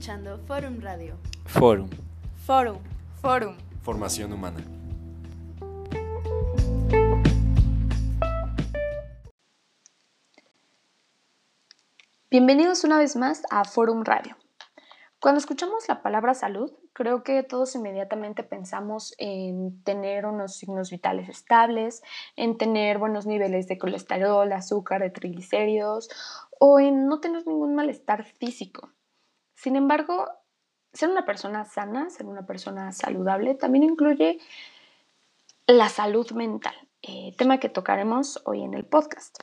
escuchando Forum Radio. Forum. Forum. Forum. Formación humana. Bienvenidos una vez más a Forum Radio. Cuando escuchamos la palabra salud, creo que todos inmediatamente pensamos en tener unos signos vitales estables, en tener buenos niveles de colesterol, azúcar, de triglicéridos o en no tener ningún malestar físico. Sin embargo, ser una persona sana, ser una persona saludable, también incluye la salud mental, eh, tema que tocaremos hoy en el podcast.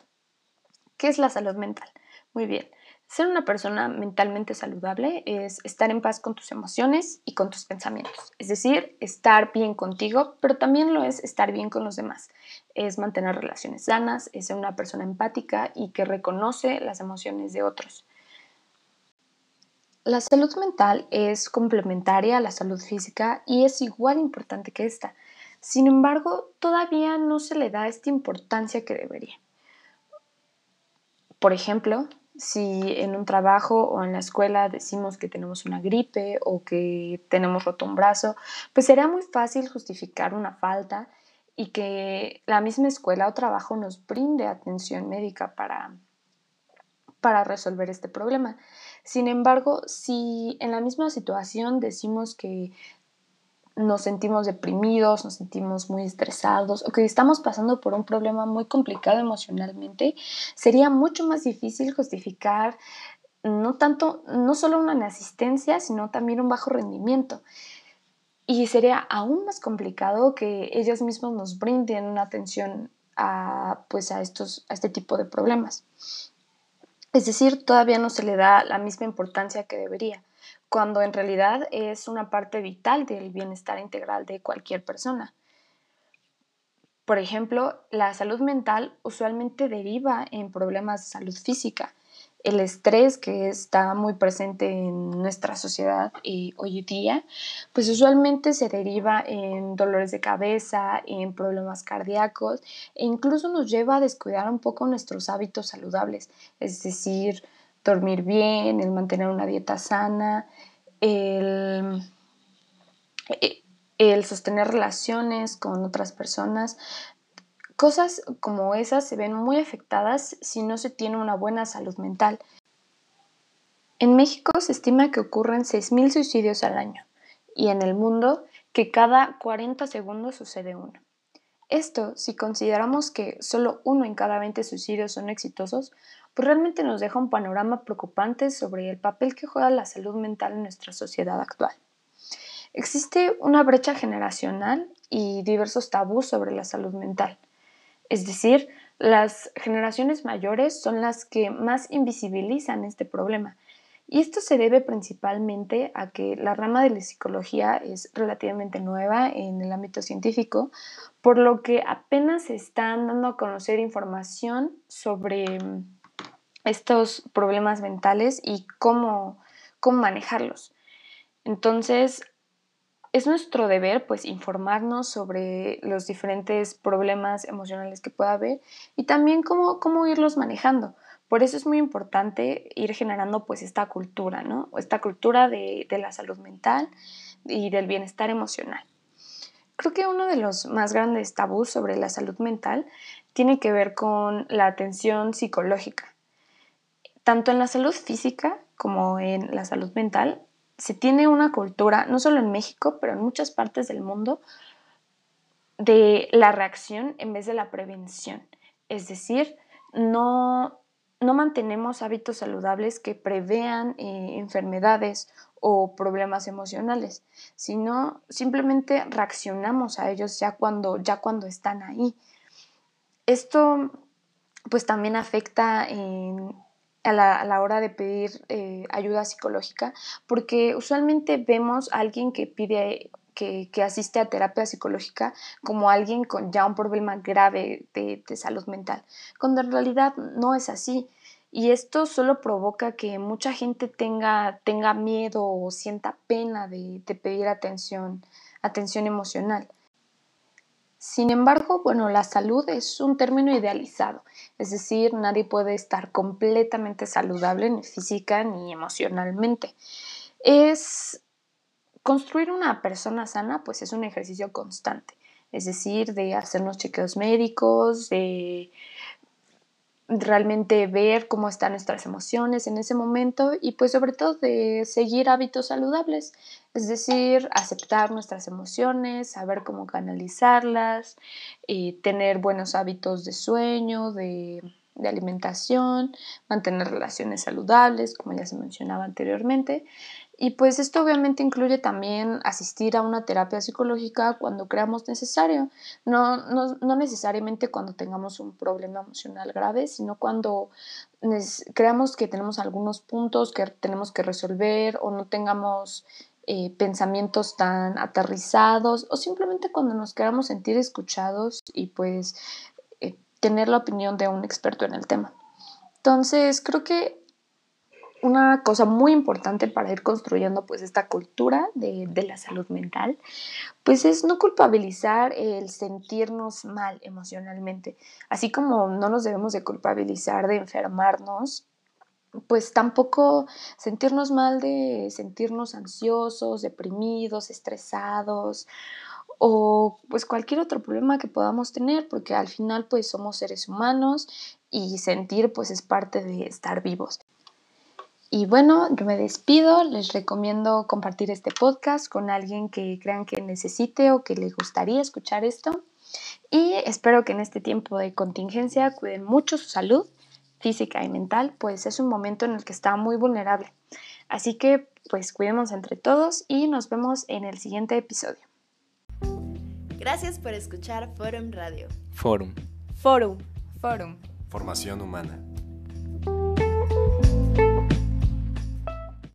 ¿Qué es la salud mental? Muy bien, ser una persona mentalmente saludable es estar en paz con tus emociones y con tus pensamientos, es decir, estar bien contigo, pero también lo es estar bien con los demás, es mantener relaciones sanas, es ser una persona empática y que reconoce las emociones de otros. La salud mental es complementaria a la salud física y es igual importante que esta. Sin embargo, todavía no se le da esta importancia que debería. Por ejemplo, si en un trabajo o en la escuela decimos que tenemos una gripe o que tenemos roto un brazo, pues será muy fácil justificar una falta y que la misma escuela o trabajo nos brinde atención médica para, para resolver este problema. Sin embargo, si en la misma situación decimos que nos sentimos deprimidos, nos sentimos muy estresados o que estamos pasando por un problema muy complicado emocionalmente, sería mucho más difícil justificar no tanto, no solo una inasistencia, sino también un bajo rendimiento. Y sería aún más complicado que ellos mismos nos brinden una atención a, pues a, estos, a este tipo de problemas. Es decir, todavía no se le da la misma importancia que debería, cuando en realidad es una parte vital del bienestar integral de cualquier persona. Por ejemplo, la salud mental usualmente deriva en problemas de salud física, el estrés que está muy presente en nuestra sociedad y hoy día, pues usualmente se deriva en dolores de cabeza, en problemas cardíacos e incluso nos lleva a descuidar un poco nuestros hábitos saludables, es decir, dormir bien, el mantener una dieta sana, el, el sostener relaciones con otras personas, Cosas como esas se ven muy afectadas si no se tiene una buena salud mental. En México se estima que ocurren 6.000 suicidios al año y en el mundo que cada 40 segundos sucede uno. Esto, si consideramos que solo uno en cada 20 suicidios son exitosos, pues realmente nos deja un panorama preocupante sobre el papel que juega la salud mental en nuestra sociedad actual. Existe una brecha generacional y diversos tabús sobre la salud mental. Es decir, las generaciones mayores son las que más invisibilizan este problema. Y esto se debe principalmente a que la rama de la psicología es relativamente nueva en el ámbito científico, por lo que apenas se están dando a conocer información sobre mm, estos problemas mentales y cómo, cómo manejarlos. Entonces, es nuestro deber pues informarnos sobre los diferentes problemas emocionales que pueda haber y también cómo, cómo irlos manejando. Por eso es muy importante ir generando pues esta cultura, ¿no? Esta cultura de, de la salud mental y del bienestar emocional. Creo que uno de los más grandes tabús sobre la salud mental tiene que ver con la atención psicológica. Tanto en la salud física como en la salud mental se tiene una cultura, no solo en México, pero en muchas partes del mundo, de la reacción en vez de la prevención. Es decir, no, no mantenemos hábitos saludables que prevean eh, enfermedades o problemas emocionales, sino simplemente reaccionamos a ellos ya cuando, ya cuando están ahí. Esto pues también afecta en, a la, hora de pedir eh, ayuda psicológica, porque usualmente vemos a alguien que pide que, asiste a terapia psicológica como alguien con ya un problema grave de, salud mental, cuando en realidad no es así. Y esto solo provoca que mucha gente tenga, tenga miedo o sienta pena de, de pedir atención, atención emocional. Sin embargo, bueno, la salud es un término idealizado, es decir, nadie puede estar completamente saludable ni física ni emocionalmente. es construir una persona sana, pues es un ejercicio constante, es decir, de hacernos chequeos médicos, de realmente ver cómo están nuestras emociones en ese momento y pues sobre todo de seguir hábitos saludables, es decir, aceptar nuestras emociones, saber cómo canalizarlas, eh, tener buenos hábitos de sueño, de alimentación, mantener relaciones saludables, como ya se mencionaba anteriormente. Y pues esto obviamente incluye también asistir a una terapia psicológica cuando creamos necesario, no, no, necesariamente cuando tengamos un problema emocional grave, sino cuando creamos que tenemos algunos puntos que tenemos que resolver o no tengamos eh, pensamientos tan aterrizados o simplemente cuando nos queramos sentir escuchados y pues tener la opinión de un experto en el tema. Entonces, creo que una cosa muy importante para ir construyendo pues esta cultura de, de, la salud mental, pues es no culpabilizar el sentirnos mal emocionalmente. Así como no nos debemos de culpabilizar de enfermarnos, pues tampoco sentirnos mal de sentirnos ansiosos, deprimidos, estresados o pues cualquier otro problema que podamos tener, porque al final pues somos seres humanos y sentir pues es parte de estar vivos. Y bueno, yo me despido, les recomiendo compartir este podcast con alguien que crean que necesite o que le gustaría escuchar esto. Y espero que en este tiempo de contingencia cuiden mucho su salud física y mental, pues es un momento en el que está muy vulnerable. Así que pues cuidemos entre todos y nos vemos en el siguiente episodio. Gracias por escuchar Forum Radio. Forum. Forum. Forum. Formación humana.